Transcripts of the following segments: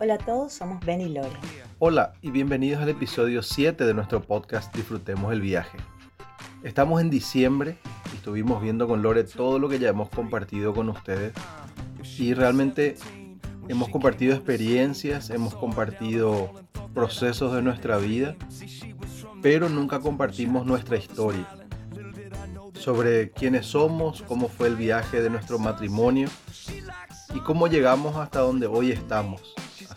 Hola a todos, somos Ben y Lore. Hola y bienvenidos al episodio 7 de nuestro podcast Disfrutemos el viaje. Estamos en diciembre y estuvimos viendo con Lore todo lo que ya hemos compartido con ustedes y realmente hemos compartido experiencias, hemos compartido procesos de nuestra vida, pero nunca compartimos nuestra historia sobre quiénes somos, cómo fue el viaje de nuestro matrimonio y cómo llegamos hasta donde hoy estamos.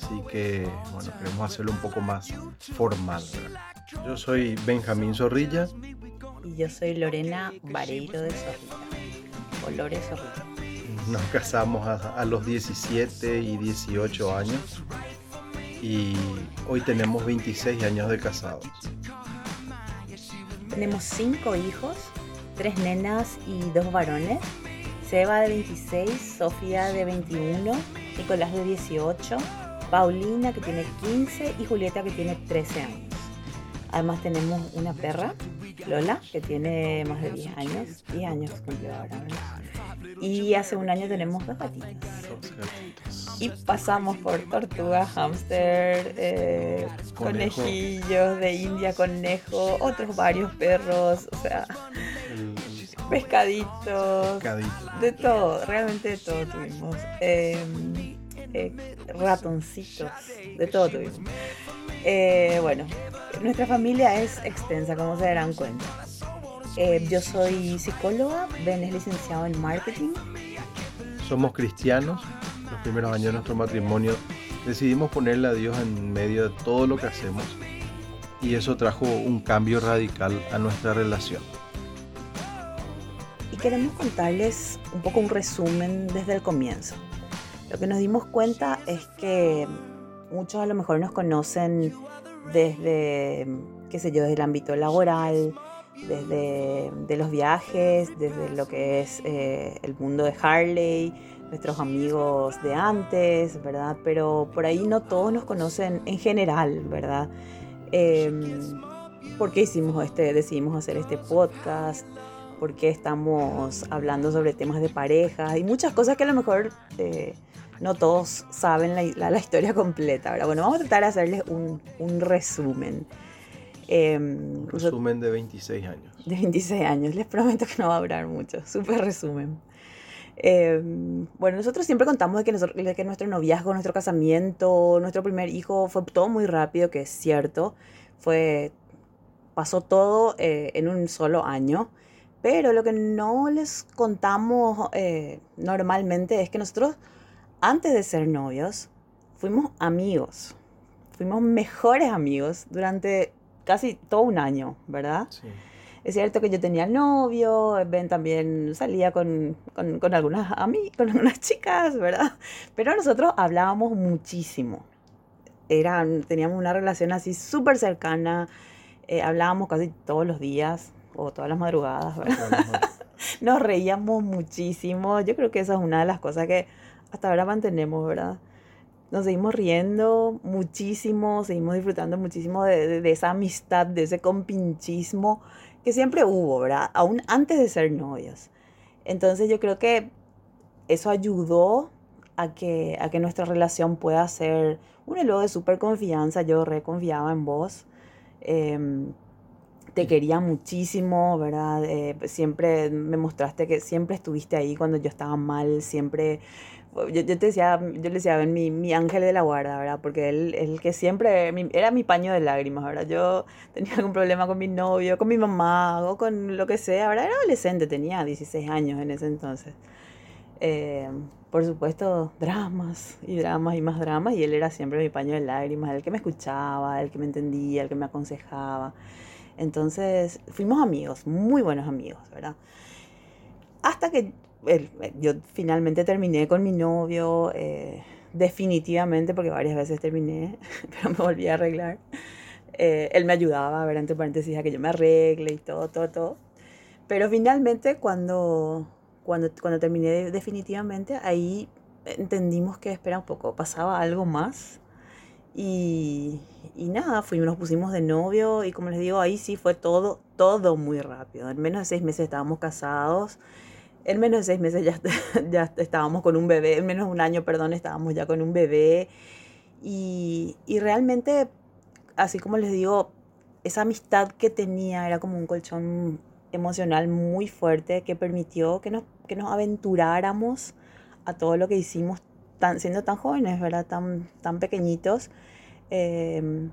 Así que, bueno, queremos hacerlo un poco más formal. Yo soy Benjamín Zorrilla. Y yo soy Lorena Vareiro de Zorrilla. O Lore Zorrilla. Nos casamos a, a los 17 y 18 años. Y hoy tenemos 26 años de casados. Tenemos cinco hijos, tres nenas y dos varones. Seba de 26, Sofía de 21, Nicolás de 18, Paulina que tiene 15 y Julieta que tiene 13 años. Además tenemos una perra, Lola, que tiene más de 10 años. 10 años cumplió ahora. Y hace un año tenemos dos gatitos. Y pasamos por tortugas, hámster, eh, conejillos de India, conejo, otros varios perros, o sea, pescaditos, de todo, realmente de todo tuvimos. Em, eh, ratoncitos, de todo tuvimos. Eh, bueno, nuestra familia es extensa, como se darán cuenta. Eh, yo soy psicóloga, Ben es licenciado en marketing. Somos cristianos. Los primeros años de nuestro matrimonio decidimos ponerle a Dios en medio de todo lo que hacemos y eso trajo un cambio radical a nuestra relación. Y queremos contarles un poco un resumen desde el comienzo. Lo que nos dimos cuenta es que muchos a lo mejor nos conocen desde, qué sé yo, desde el ámbito laboral, desde de los viajes, desde lo que es eh, el mundo de Harley, nuestros amigos de antes, ¿verdad? Pero por ahí no todos nos conocen en general, ¿verdad? Eh, ¿Por qué hicimos este, decidimos hacer este podcast? ¿Por qué estamos hablando sobre temas de pareja? Y muchas cosas que a lo mejor... Eh, no todos saben la, historia completa. ¿verdad? Bueno, vamos a tratar de hacerles un, resumen. Em, resumen de 26 años. De 26 años, les prometo que no va a durar mucho. Súper resumen. Em, bueno, nosotros siempre contamos de que, que nuestro noviazgo, nuestro casamiento, nuestro primer hijo fue todo muy rápido, que es cierto. Fue, pasó todo eh, en un solo año. Pero lo que no les contamos eh, normalmente es que nosotros antes de ser novios, fuimos amigos. Fuimos mejores amigos durante casi todo un año, ¿verdad? Sí. Es cierto que yo tenía novio, Ben también salía con, con, algunas, con algunas chicas, ¿verdad? Pero nosotros hablábamos muchísimo. Eran, teníamos una relación así súper cercana, eh, hablábamos casi todos los días o todas las madrugadas, ¿verdad? Nos reíamos muchísimo. Yo creo que esa es una de las cosas que hasta ahora mantenemos, ¿verdad? Nos seguimos riendo muchísimo, seguimos disfrutando muchísimo de, esa amistad, de ese compinchismo que siempre hubo, ¿verdad? Aún antes de ser novios. Entonces yo creo que eso ayudó a que, a que nuestra relación pueda ser un elo de súper confianza. Yo reconfiaba en vos. Em, te quería muchísimo, ¿verdad? Eh, siempre me mostraste que siempre estuviste ahí cuando yo estaba mal, siempre yo, te decía, yo le decía, mi, mi ángel de la guarda, ¿verdad? Porque él, el que siempre, era mi paño de lágrimas, ¿verdad? Yo tenía algún problema con mi novio, con mi mamá, o con lo que sea, ¿verdad? Era adolescente, tenía 16 años en ese entonces. Eh, por supuesto, dramas y dramas y más dramas, y él era siempre mi paño de lágrimas, el que me escuchaba, el que me entendía, el que me aconsejaba. Entonces, fuimos amigos, muy buenos amigos, ¿verdad? Hasta que yo finalmente terminé con mi novio, eh, definitivamente, porque varias veces terminé, pero me volví a arreglar. Eh, él me ayudaba, a ver, entre paréntesis, a que yo me arregle y todo, todo, todo. Pero finalmente, cuando, cuando, cuando terminé definitivamente, ahí entendimos que, espera un poco, pasaba algo más. Y, y nada, fuimos, nos pusimos de novio y como les digo, ahí sí fue todo, todo muy rápido. En menos de seis meses estábamos casados en menos de seis meses ya, ya estábamos con un bebé, en menos de un año, perdón, estábamos ya con un bebé. Y, y realmente, así como les digo, esa amistad que tenía era como un colchón emocional muy fuerte que permitió que nos, que nos aventuráramos a todo lo que hicimos tan, siendo tan jóvenes, ¿verdad? Tan, tan pequeñitos. Eh,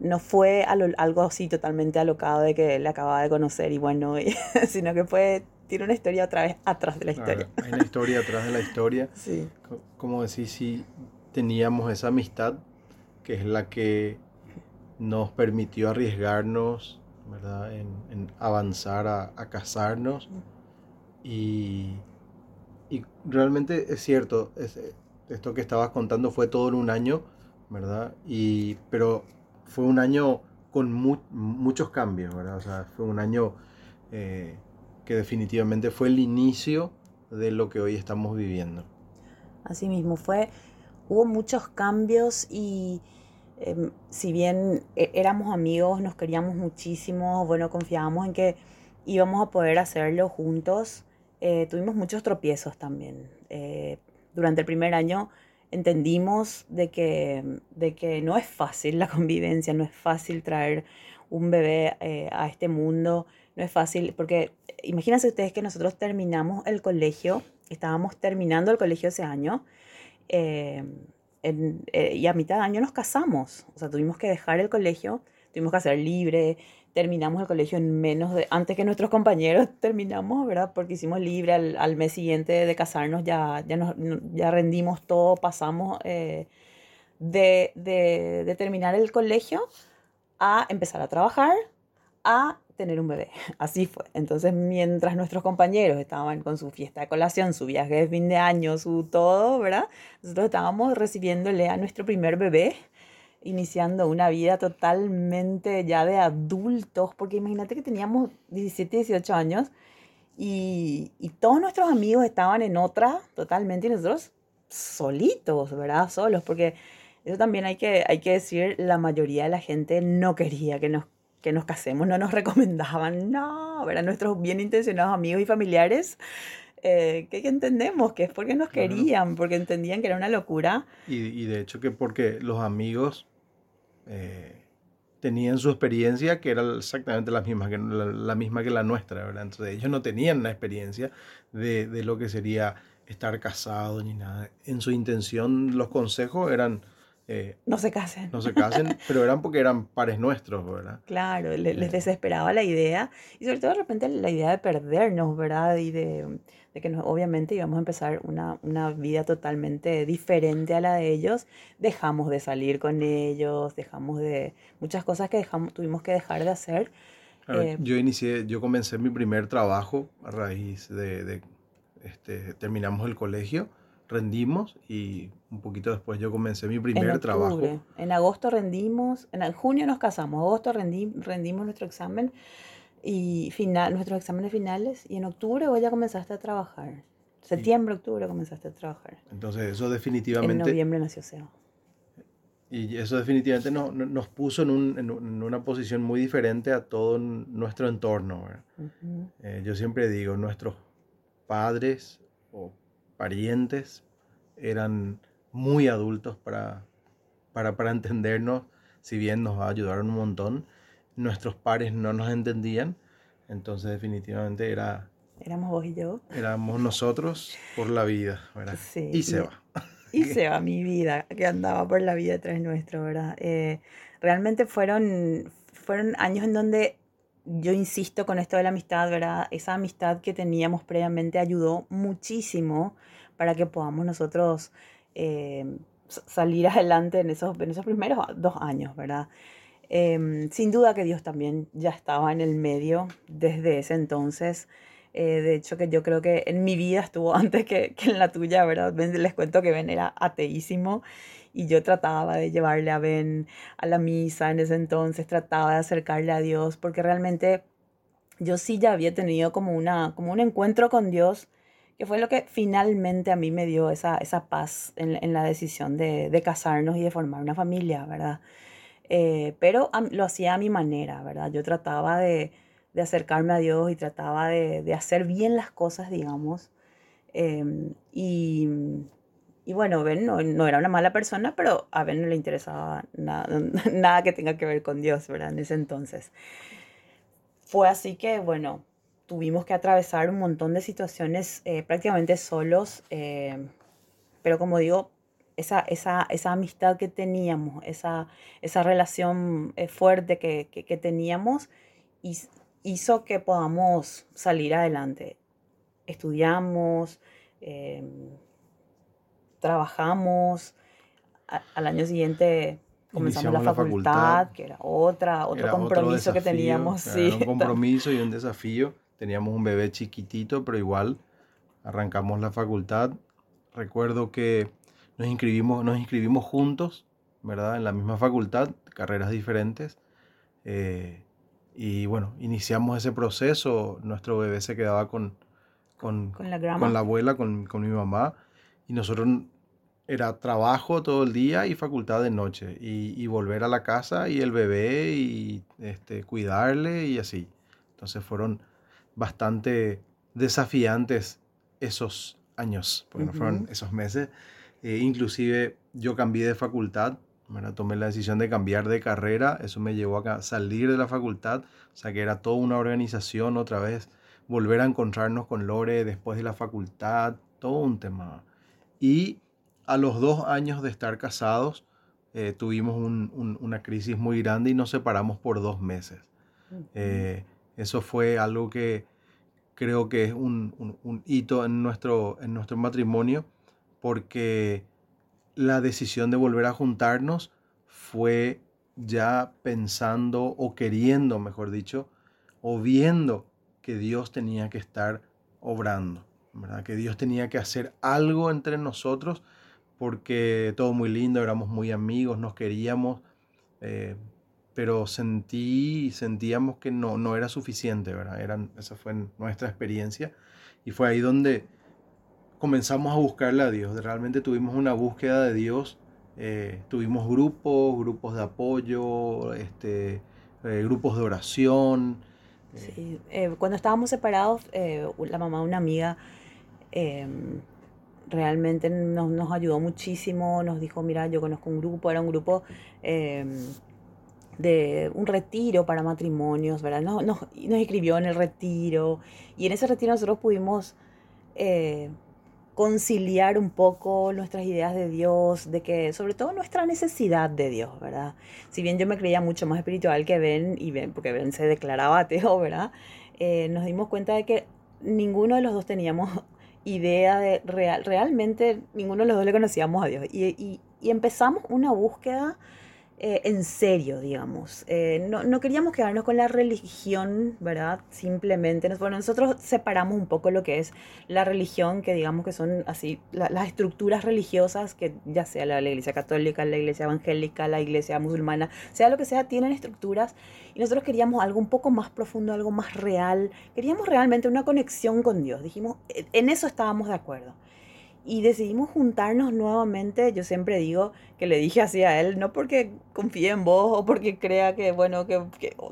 no fue algo así totalmente alocado de que le acababa de conocer y bueno, sino que fue, tiene una historia otra vez atrás de la historia. hay una historia atrás de la historia. Sí. Como decís, sí, teníamos esa amistad que es la que nos permitió arriesgarnos, ¿verdad? En, avanzar a, casarnos. Y, y, realmente es cierto, esto que estabas contando fue todo en un año, ¿verdad? Y, pero fue un año con muchos cambios, ¿verdad? O sea, fue un año eh, definitivamente fue el inicio de lo que hoy estamos viviendo. Así mismo, fue, hubo muchos cambios y Em, si bien e, éramos amigos, nos queríamos muchísimo, bueno, confiábamos en que íbamos a poder hacerlo juntos, eh, tuvimos muchos tropiezos también. Eh, durante el primer año entendimos de que, de que no es fácil la convivencia, no es fácil traer un bebé eh, a este mundo, no es fácil, porque imagínense ustedes que nosotros terminamos el colegio, estábamos terminando el colegio ese año, eh, y a mitad de año nos casamos. O sea, tuvimos que dejar el colegio, tuvimos que hacer libre, terminamos el colegio en menos de, antes que nuestros compañeros terminamos, ¿verdad? Porque hicimos libre al, al mes siguiente de casarnos, ya, ya, nos, ya rendimos todo, pasamos eh, de, de, de terminar el colegio a empezar a trabajar, a tener un bebé. Así fue. Entonces, mientras nuestros compañeros estaban con su fiesta de colación, su viaje de fin de año, su todo, ¿verdad? Nosotros estábamos recibiéndole a nuestro primer bebé, iniciando una vida totalmente ya de adultos, porque imagínate que teníamos 17, 18 años y, y todos nuestros amigos estaban en otra totalmente y nosotros solitos, ¿verdad? Solos, porque eso también hay que, hay que decir, la mayoría de la gente no quería que nos que nos casemos, no nos recomendaban, no, ¿verdad? Nuestros bien intencionados amigos y familiares, eh, que, entendemos que es porque nos querían, porque entendían que era una locura. Y, y de hecho que porque los amigos eh, tenían su experiencia que era exactamente la misma que la, misma que la nuestra, ¿verdad? Entonces ellos no tenían la experiencia de, de lo que sería estar casado ni nada. En su intención los consejos eran eh, no se casen. No se casen, pero eran porque eran pares nuestros, ¿verdad? Claro, les desesperaba la idea y sobre todo de repente la idea de perdernos, ¿verdad? Y de, de que obviamente íbamos a empezar una, una, vida totalmente diferente a la de ellos. Dejamos de salir con ellos, dejamos de... Muchas cosas que dejamos, tuvimos que dejar de hacer. Eh, yo inicié, yo comencé mi primer trabajo a raíz de, de este, terminamos el colegio rendimos y un poquito después yo comencé mi primer trabajo. En agosto rendimos, en junio nos casamos, agosto rendimos nuestro examen y final, nuestros exámenes finales y en octubre vos ya comenzaste a trabajar. Septiembre, octubre comenzaste a trabajar. Entonces eso definitivamente... En noviembre nació Seba. Y eso definitivamente nos, nos puso en, un, en, una posición muy diferente a todo nuestro entorno. Eh, yo siempre digo, nuestros padres o parientes eran muy adultos para, para, para entendernos, si bien nos ayudaron un montón, nuestros pares no nos entendían, entonces definitivamente era... Éramos vos y yo. Éramos nosotros por la vida, ¿verdad? Sí, y se va. Y se va mi vida, que andaba por la vida detrás nuestro, ¿verdad? Eh, realmente fueron, fueron años en donde yo insisto con esto de la amistad, ¿verdad? Esa amistad que teníamos previamente ayudó muchísimo para que podamos nosotros eh, salir adelante en esos, en esos primeros dos años, ¿verdad? Em, sin duda que Dios también ya estaba en el medio desde ese entonces. Eh, de hecho, que yo creo que en mi vida estuvo antes que, que en la tuya, ¿verdad? Les cuento que Ben era ateísimo y yo trataba de llevarle a Ben a la misa en ese entonces, trataba de acercarle a Dios, porque realmente yo sí ya había tenido como, una, como un encuentro con Dios, que fue lo que finalmente a mí me dio esa, esa paz en, en la decisión de, de, casarnos y de formar una familia, ¿verdad? Eh, pero lo hacía a mi manera, ¿verdad? Yo trataba de, de acercarme a Dios y trataba de, de, hacer bien las cosas, digamos. Em, y y bueno, Ben no, no, era una mala persona, pero a Ben no le interesaba nada, nada que tenga que ver con Dios, ¿verdad? En ese entonces. Fue así que, bueno, tuvimos que atravesar un montón de situaciones eh, prácticamente solos, eh, pero como digo, esa, esa, esa, amistad que teníamos, esa, esa relación eh, fuerte que, que, que teníamos, hizo que podamos salir adelante. Estudiamos, trabajamos, al año siguiente comenzamos la facultad, que era otra, otro compromiso que teníamos. Sí. un compromiso y un desafío. Teníamos un bebé chiquitito, pero igual arrancamos la facultad. Recuerdo que nos inscribimos, nos inscribimos juntos, ¿verdad? En la misma facultad, carreras diferentes. Eh, y bueno, iniciamos ese proceso. Nuestro bebé se quedaba con, con, con, la, con la, abuela, con, con mi mamá. Y nosotros era trabajo todo el día y facultad de noche. Y, volver a la casa y el bebé y este, cuidarle y así. Entonces fueron bastante desafiantes esos años, porque no fueron esos meses. Eh, inclusive yo cambié de facultad, bueno, tomé la decisión de cambiar de carrera, eso me llevó a salir de la facultad, o sea que era toda una organización otra vez, volver a encontrarnos con Lore después de la facultad, todo un tema. Y a los dos años de estar casados, eh, tuvimos una crisis muy grande y nos separamos por dos meses. Eh, eso fue algo que creo que es un, hito en nuestro, en nuestro matrimonio porque la decisión de volver a juntarnos fue ya pensando o queriendo, mejor dicho, o viendo que Dios tenía que estar obrando, ¿verdad? que Dios tenía que hacer algo entre nosotros porque todo muy lindo, éramos muy amigos, nos queríamos, eh, pero sentí, sentíamos que no, no era suficiente, ¿verdad? Eran, esa fue nuestra experiencia y fue ahí donde comenzamos a buscarle a Dios, realmente tuvimos una búsqueda de Dios, eh, tuvimos grupos, grupos de apoyo, este, eh, grupos de oración. Sí. cuando estábamos separados, la mamá de una amiga em, realmente nos, nos, ayudó muchísimo, nos dijo, mira, yo conozco un grupo, era un grupo em, de un retiro para matrimonios, ¿verdad? Nos, nos, nos, escribió en el retiro y en ese retiro nosotros pudimos eh, conciliar un poco nuestras ideas de Dios, de que sobre todo nuestra necesidad de Dios, ¿verdad? Si bien yo me creía mucho más espiritual que Ben, y Ben, porque Ben se declaraba ateo, ¿verdad? Eh, nos dimos cuenta de que ninguno de los dos teníamos idea de real, realmente ninguno de los dos le conocíamos a Dios. Y, y, y empezamos una búsqueda eh, en serio, digamos. Eh, no, no, queríamos quedarnos con la religión, ¿verdad? Simplemente. Bueno, nosotros separamos un poco lo que es la religión, que digamos que son así, las estructuras religiosas, que ya sea la, la, iglesia católica, la iglesia evangélica, la iglesia musulmana, sea lo que sea, tienen estructuras. Y nosotros queríamos algo un poco más profundo, algo más real. Queríamos realmente una conexión con Dios. Dijimos, en eso estábamos de acuerdo y decidimos juntarnos nuevamente. Yo siempre digo que le dije así a él, no porque confíe en vos o porque crea que, bueno, que,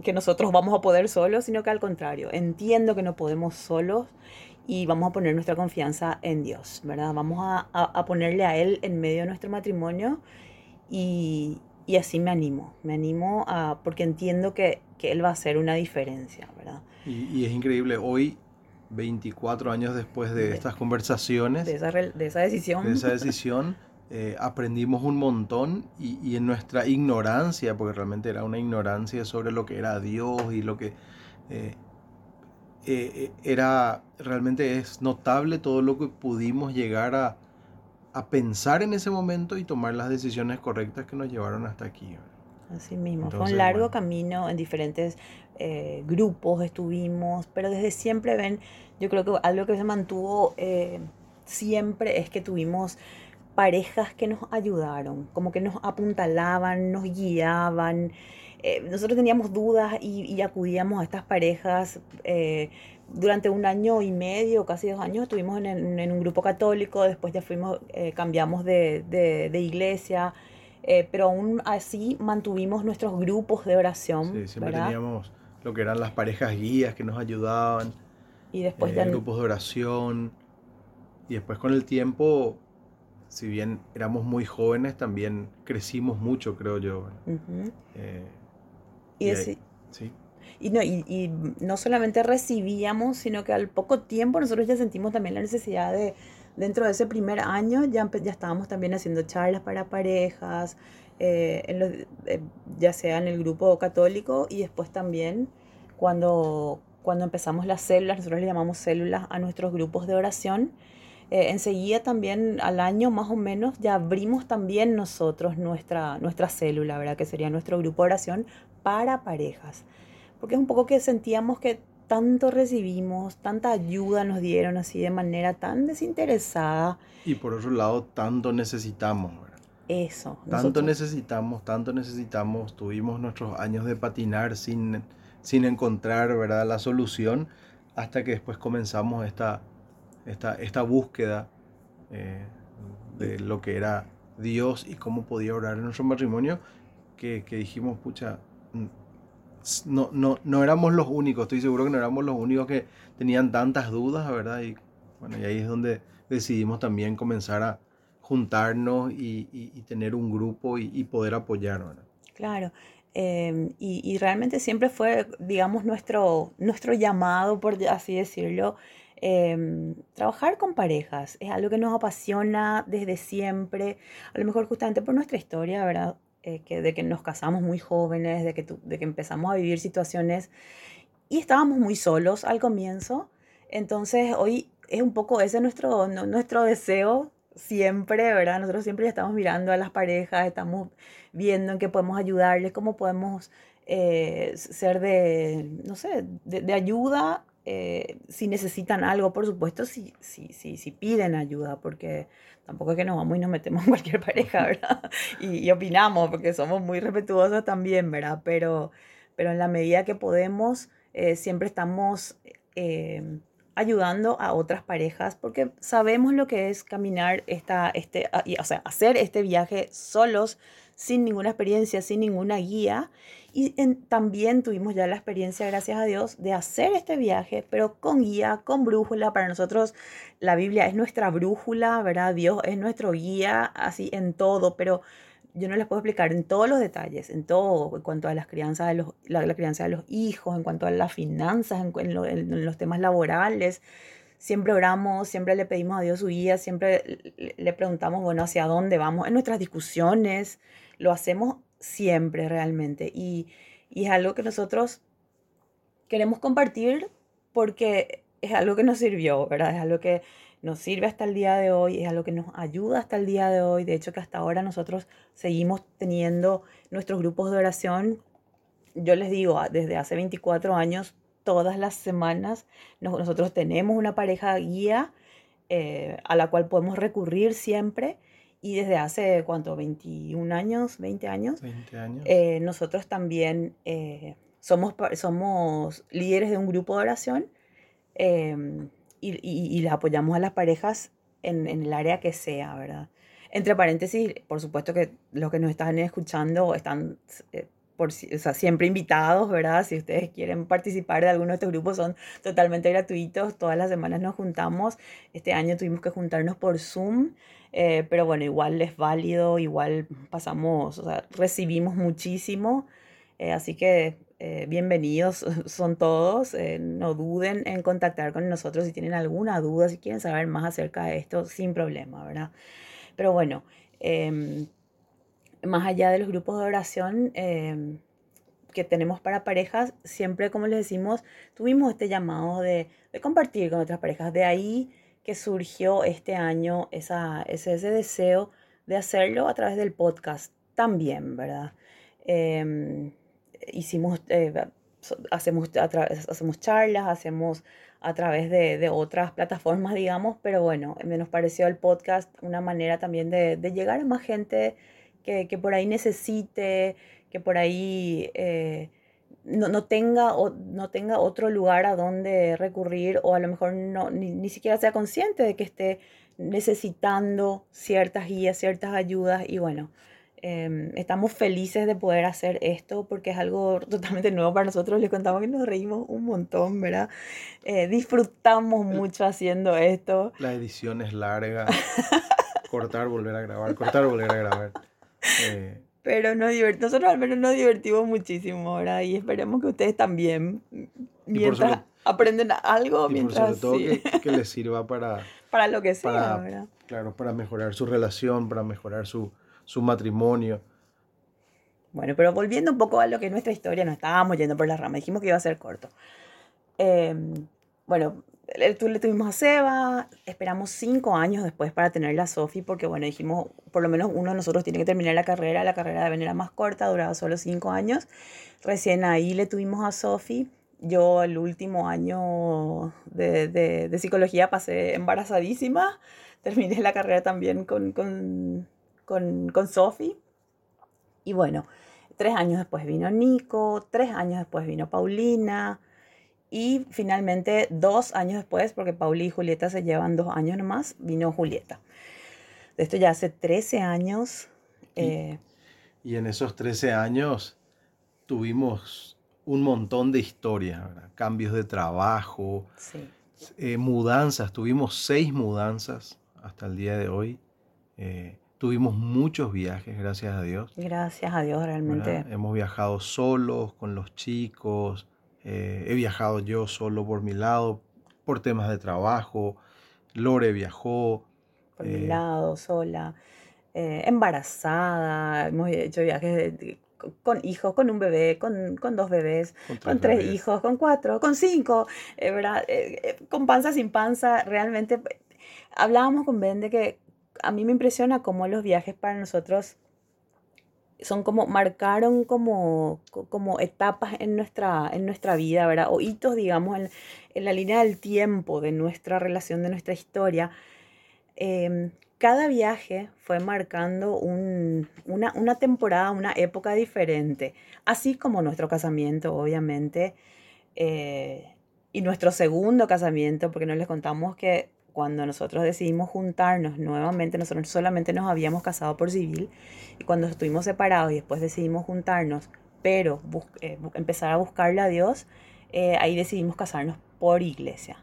que, nosotros vamos a poder solos, sino que al contrario, entiendo que no podemos solos y vamos a poner nuestra confianza en Dios, ¿verdad? Vamos a, a, ponerle a Él en medio de nuestro matrimonio y, y así me animo, me animo a, porque entiendo que, que, Él va a hacer una diferencia, ¿verdad? Y, y es increíble, hoy 24 años después de, estas conversaciones. De esa, de esa, decisión. De esa decisión, eh, aprendimos un montón y, y, en nuestra ignorancia, porque realmente era una ignorancia sobre lo que era Dios y lo que eh, eh, era, realmente es notable todo lo que pudimos llegar a, a, pensar en ese momento y tomar las decisiones correctas que nos llevaron hasta aquí. Así mismo, fue un largo camino en diferentes eh, grupos estuvimos, pero desde siempre ven, yo creo que algo que se mantuvo eh, siempre es que tuvimos parejas que nos ayudaron, como que nos apuntalaban, nos guiaban. Eh, nosotros teníamos dudas y, acudíamos a estas parejas. durante un año y medio, casi dos años, estuvimos en, un grupo católico, después ya fuimos, cambiamos de, de iglesia, pero aún así mantuvimos nuestros grupos de oración. Sí, siempre teníamos lo que eran las parejas guías que nos ayudaban, y después eh, grupos de oración, y después con el tiempo si bien éramos muy jóvenes, también crecimos mucho, creo yo. Eh, y, sí. Y no, y, no solamente recibíamos, sino que al poco tiempo nosotros ya sentimos también la necesidad de, dentro de ese primer año, ya, ya estábamos también haciendo charlas para parejas, eh, en los, eh, ya sea en el grupo católico y después también cuando, cuando empezamos las células, nosotros le llamamos células a nuestros grupos de oración. Eh, enseguida también al año más o menos ya abrimos también nosotros nuestra, nuestra célula, ¿verdad? Que sería nuestro grupo de oración para parejas. Porque es un poco que sentíamos que tanto recibimos, tanta ayuda nos dieron así de manera tan desinteresada. Y por otro lado, tanto necesitamos. ¿verdad? Eso. Tanto necesitamos, tanto necesitamos. Tuvimos nuestros años de patinar sin, sin encontrar ¿verdad? la solución hasta que después comenzamos esta esta, esta búsqueda eh, de lo que era Dios y cómo podía orar en nuestro matrimonio, que, que dijimos, pucha, no, no, no éramos los únicos, estoy seguro que no éramos los únicos que tenían tantas dudas, ¿verdad? Y bueno, y ahí es donde decidimos también comenzar a juntarnos y, tener un grupo y, poder apoyarnos. Claro, em, y, y, realmente siempre fue, digamos, nuestro, nuestro llamado, por así decirlo, Em, trabajar con parejas es algo que nos apasiona desde siempre, a lo mejor justamente por nuestra historia, ¿verdad? Eh, que, de que nos casamos muy jóvenes, de que, de que empezamos a vivir situaciones y estábamos muy solos al comienzo. Entonces hoy es un poco ese nuestro, nuestro deseo siempre, ¿verdad? Nosotros siempre estamos mirando a las parejas, estamos viendo en qué podemos ayudarles, cómo podemos eh, ser de, no sé, de, de ayuda eh, si necesitan algo, por supuesto, si, si, si, si, piden ayuda, porque tampoco es que nos vamos y nos metemos en cualquier pareja, ¿verdad? Y, opinamos, porque somos muy respetuosos también, ¿verdad? Pero, pero en la medida que podemos, eh, siempre estamos eh, ayudando a otras parejas, porque sabemos lo que es caminar, esta, este, o sea, hacer este viaje solos, sin ninguna experiencia, sin ninguna guía y también tuvimos ya la experiencia, gracias a Dios, de hacer este viaje, pero con guía, con brújula. Para nosotros la Biblia es nuestra brújula, ¿verdad? Dios es nuestro guía, así en todo, pero yo no les puedo explicar en todos los detalles, en todo, en cuanto a las crianzas de los, la, crianza de los hijos, en cuanto a las finanzas, en, los temas laborales. Siempre oramos, siempre le pedimos a Dios su guía, siempre le preguntamos, bueno, hacia dónde vamos en nuestras discusiones. Lo hacemos siempre realmente. Y, y es algo que nosotros queremos compartir porque es algo que nos sirvió, ¿verdad? Es algo que nos sirve hasta el día de hoy, es algo que nos ayuda hasta el día de hoy. De hecho, que hasta ahora nosotros seguimos teniendo nuestros grupos de oración. Yo les digo, desde hace 24 años, todas las semanas, nosotros tenemos una pareja guía eh, a la cual podemos recurrir siempre y desde hace, ¿cuánto? 21 años, 20 años. 20 años. Eh, nosotros también eh, somos, somos líderes de un grupo de oración em, y, y, y, les apoyamos a las parejas en, en, el área que sea, ¿verdad? Entre paréntesis, por supuesto que los que nos están escuchando están eh, por, o sea, siempre invitados, ¿verdad? Si ustedes quieren participar de alguno de estos grupos, son totalmente gratuitos. Todas las semanas nos juntamos. Este año tuvimos que juntarnos por Zoom. Eh, pero bueno, igual es válido, igual pasamos, o sea, recibimos muchísimo, eh, así que eh, bienvenidos son todos, no duden en contactar con nosotros si tienen alguna duda, si quieren saber más acerca de esto, sin problema, ¿verdad? Pero bueno, em, más allá de los grupos de oración em, que tenemos para parejas, siempre, como les decimos, tuvimos este llamado de, compartir con otras parejas, de ahí que surgió este año ese, ese, deseo de hacerlo a través del podcast también, ¿verdad? Eh, hicimos, eh, hacemos, hacemos charlas, hacemos a través de, de, otras plataformas, digamos, pero bueno, nos pareció el podcast una manera también de, de llegar a más gente que, que, por ahí necesite, que por ahí... Eh, no, no, tenga, o, no tenga otro lugar a donde recurrir o a lo mejor no, ni, ni siquiera sea consciente de que esté necesitando ciertas guías, ciertas ayudas y bueno, eh, estamos felices de poder hacer esto porque es algo totalmente nuevo para nosotros. Les contamos que nos reímos un montón, ¿verdad? Eh, disfrutamos mucho haciendo esto. La edición es larga. cortar, volver a grabar, cortar, volver a grabar. Eh, pero nos nosotros al menos nos divertimos muchísimo, ¿verdad? Y esperemos que ustedes también, mientras aprenden algo, y mientras... Por sobre todo que, les sirva para... para lo que sea, ¿verdad? Claro, para mejorar su relación, para mejorar su, su matrimonio. Bueno, pero volviendo un poco a lo que es nuestra historia, no estábamos yendo por la rama, dijimos que iba a ser corto. Em, bueno, tú le tuvimos a Seba, esperamos cinco años después para tener a Sofi, porque bueno, dijimos, por lo menos uno de nosotros tiene que terminar la carrera, la carrera de venir más corta, duraba solo cinco años. Recién ahí le tuvimos a Sofi. Yo el último año de, de, de, psicología pasé embarazadísima, terminé la carrera también con, con, con, con Sofi. Y bueno, tres años después vino Nico, tres años después vino Paulina, y finalmente, dos años después, porque Pauli y Julieta se llevan dos años nomás, vino Julieta. De esto ya hace 13 años. Y, eh, y en esos 13 años tuvimos un montón de historias, cambios de trabajo, eh, mudanzas, tuvimos seis mudanzas hasta el día de hoy. Eh, tuvimos muchos viajes, gracias a Dios. Gracias a Dios, realmente. Hemos viajado solos, con los chicos, eh, he viajado yo solo por mi lado, por temas de trabajo. Lore viajó. Por mi eh, lado, sola. Eh, embarazada. Hemos hecho viajes con hijos, con un bebé, con, con dos bebés, con tres, hijos, con cuatro, con cinco, ¿verdad? con panza, sin panza. Realmente hablábamos con Ben de que a mí me impresiona cómo los viajes para nosotros son como, marcaron como, como etapas en nuestra, en nuestra vida, ¿verdad? O hitos, digamos, en, la línea del tiempo de nuestra relación, de nuestra historia. Em, cada viaje fue marcando un, una, una, temporada, una época diferente, así como nuestro casamiento, obviamente, eh, y nuestro segundo casamiento, porque no les contamos que cuando nosotros decidimos juntarnos nuevamente, nosotros solamente nos habíamos casado por civil y cuando estuvimos separados y después decidimos juntarnos, pero eh, empezar a buscarle a Dios, eh, ahí decidimos casarnos por iglesia.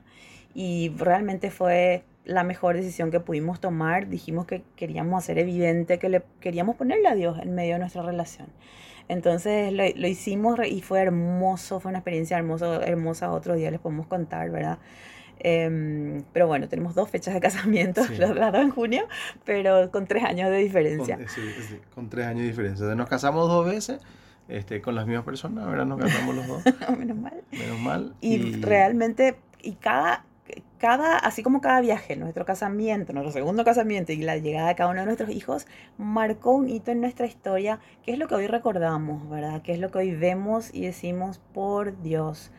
Y realmente fue la mejor decisión que pudimos tomar. Dijimos que queríamos hacer evidente que le queríamos ponerle a Dios en medio de nuestra relación. Entonces lo, hicimos y fue hermoso, fue una experiencia hermosa, hermosa. Otro día les podemos contar, ¿verdad? Em, pero bueno, tenemos dos fechas de casamiento, las dos en junio, pero con tres años de diferencia. Con, sí, sí, con tres años de diferencia. nos casamos dos veces este, con las mismas personas, ahora nos casamos los dos. Menos mal. Menos mal. Y, realmente, y cada, cada, así como cada viaje, nuestro casamiento, nuestro segundo casamiento y la llegada de cada uno de nuestros hijos, marcó un hito en nuestra historia, que es lo que hoy recordamos, ¿verdad? Que es lo que hoy vemos y decimos, por Dios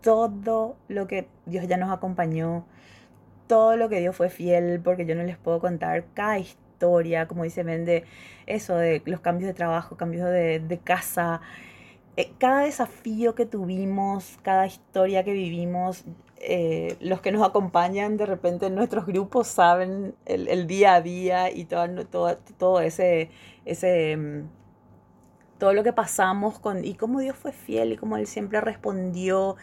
todo lo que Dios ya nos acompañó, todo lo que Dios fue fiel, porque yo no les puedo contar cada historia, como dice Mende, eso de los cambios de trabajo, cambios de, casa, eh, cada desafío que tuvimos, cada historia que vivimos, eh, los que nos acompañan de repente en nuestros grupos saben el, día a día y todo, todo, todo ese, ese mm, todo lo que pasamos con y cómo Dios fue fiel y cómo Él siempre respondió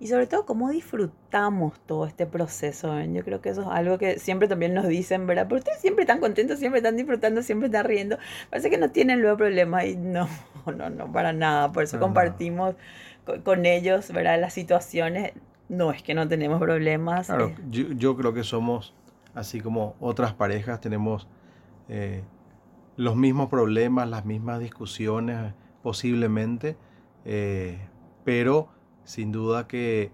y sobre todo cómo disfrutamos todo este proceso. Yo creo que eso es algo que siempre también nos dicen, ¿verdad? Pero ustedes siempre están contentos, siempre están disfrutando, siempre están riendo. Parece que no tienen luego problemas y no, no, no, para nada. Por eso compartimos con, ellos, ¿verdad? Las situaciones. No es que no tenemos problemas. Claro, eh. yo, yo, creo que somos, así como otras parejas, tenemos eh, los mismos problemas, las mismas discusiones, posiblemente, eh, pero sin duda que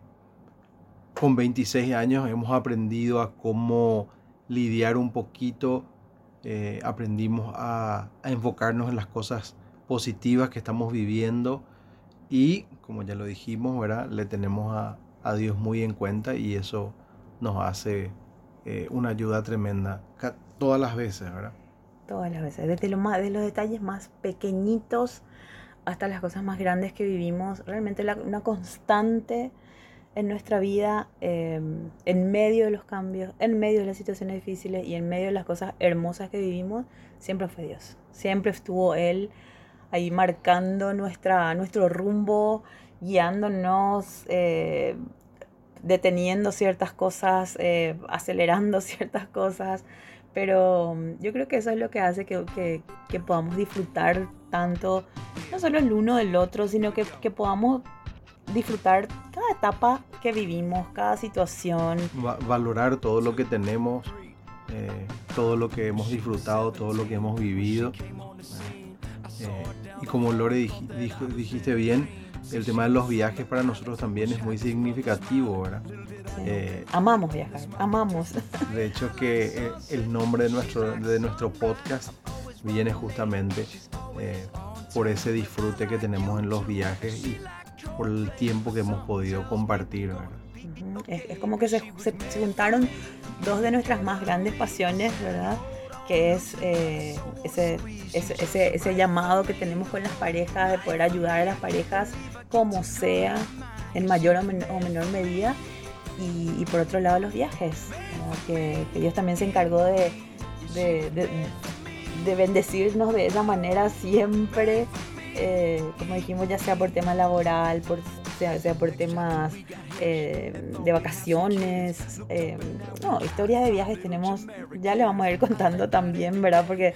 con 26 años hemos aprendido a cómo lidiar un poquito, eh, aprendimos a, enfocarnos en las cosas positivas que estamos viviendo y, como ya lo dijimos, ¿verdad? le tenemos a, Dios muy en cuenta y eso nos hace eh, una ayuda tremenda todas las veces, ¿verdad? Todas las veces, desde lo más, de los detalles más pequeñitos hasta las cosas más grandes que vivimos, realmente una constante en nuestra vida, em, en medio de los cambios, en medio de las situaciones difíciles y en medio de las cosas hermosas que vivimos, siempre fue Dios. Siempre estuvo Él ahí marcando nuestra, nuestro rumbo, guiándonos, eh, deteniendo ciertas cosas, eh, acelerando ciertas cosas, Pero mm, yo creo que eso es lo que hace que, que, podamos disfrutar tanto, no solo el uno del otro, sino que, que podamos disfrutar cada etapa que vivimos, cada situación. valorar todo lo que tenemos, eh, todo lo que hemos disfrutado, todo lo que hemos vivido. Eh, y como Lore dijiste bien, el tema de los viajes para nosotros también es muy significativo, ¿verdad? Eh, amamos viajar, amamos. De hecho que el nombre de nuestro, de nuestro podcast viene justamente por ese disfrute que tenemos en los viajes y por el tiempo que hemos podido compartir. Es, como que se, juntaron dos de nuestras más grandes pasiones, ¿verdad? Que es eh, ese, ese, ese, llamado que tenemos con las parejas de poder ayudar a las parejas como sea, en mayor o, menor medida. Y, por otro lado los viajes, que, que, Dios también se encargó de bendecirnos de esa manera siempre eh, como dijimos, ya sea por tema laboral, por, sea, por temas eh, de vacaciones. Eh, no, historia de viajes tenemos, ya le vamos a ir contando también, ¿verdad? Porque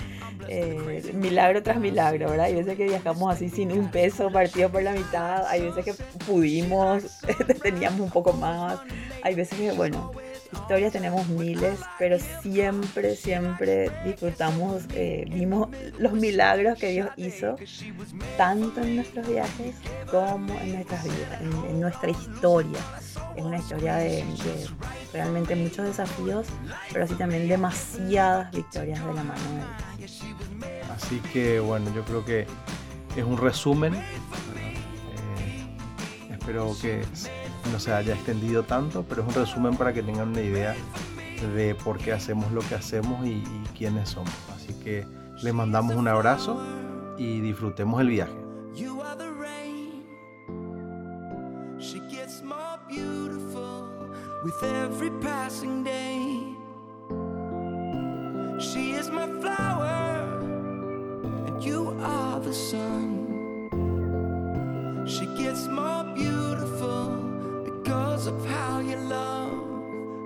milagro tras milagro, ¿verdad? Hay veces que viajamos así sin un peso, partido por la mitad, hay veces que pudimos, teníamos un poco más, hay veces que, bueno, historias tenemos miles, pero siempre, siempre disfrutamos, eh, vimos los milagros que Dios hizo, tanto en nuestros viajes como en nuestras vidas, en, nuestra historia. Es una historia de, realmente muchos desafíos, pero así también demasiadas victorias de la mano de Dios. Así que bueno, yo creo que es un resumen. Eh, espero que no se haya extendido tanto, pero es un resumen para que tengan una idea de por qué hacemos lo que hacemos y, quiénes somos. Así que les mandamos un abrazo y disfrutemos el viaje. of how you love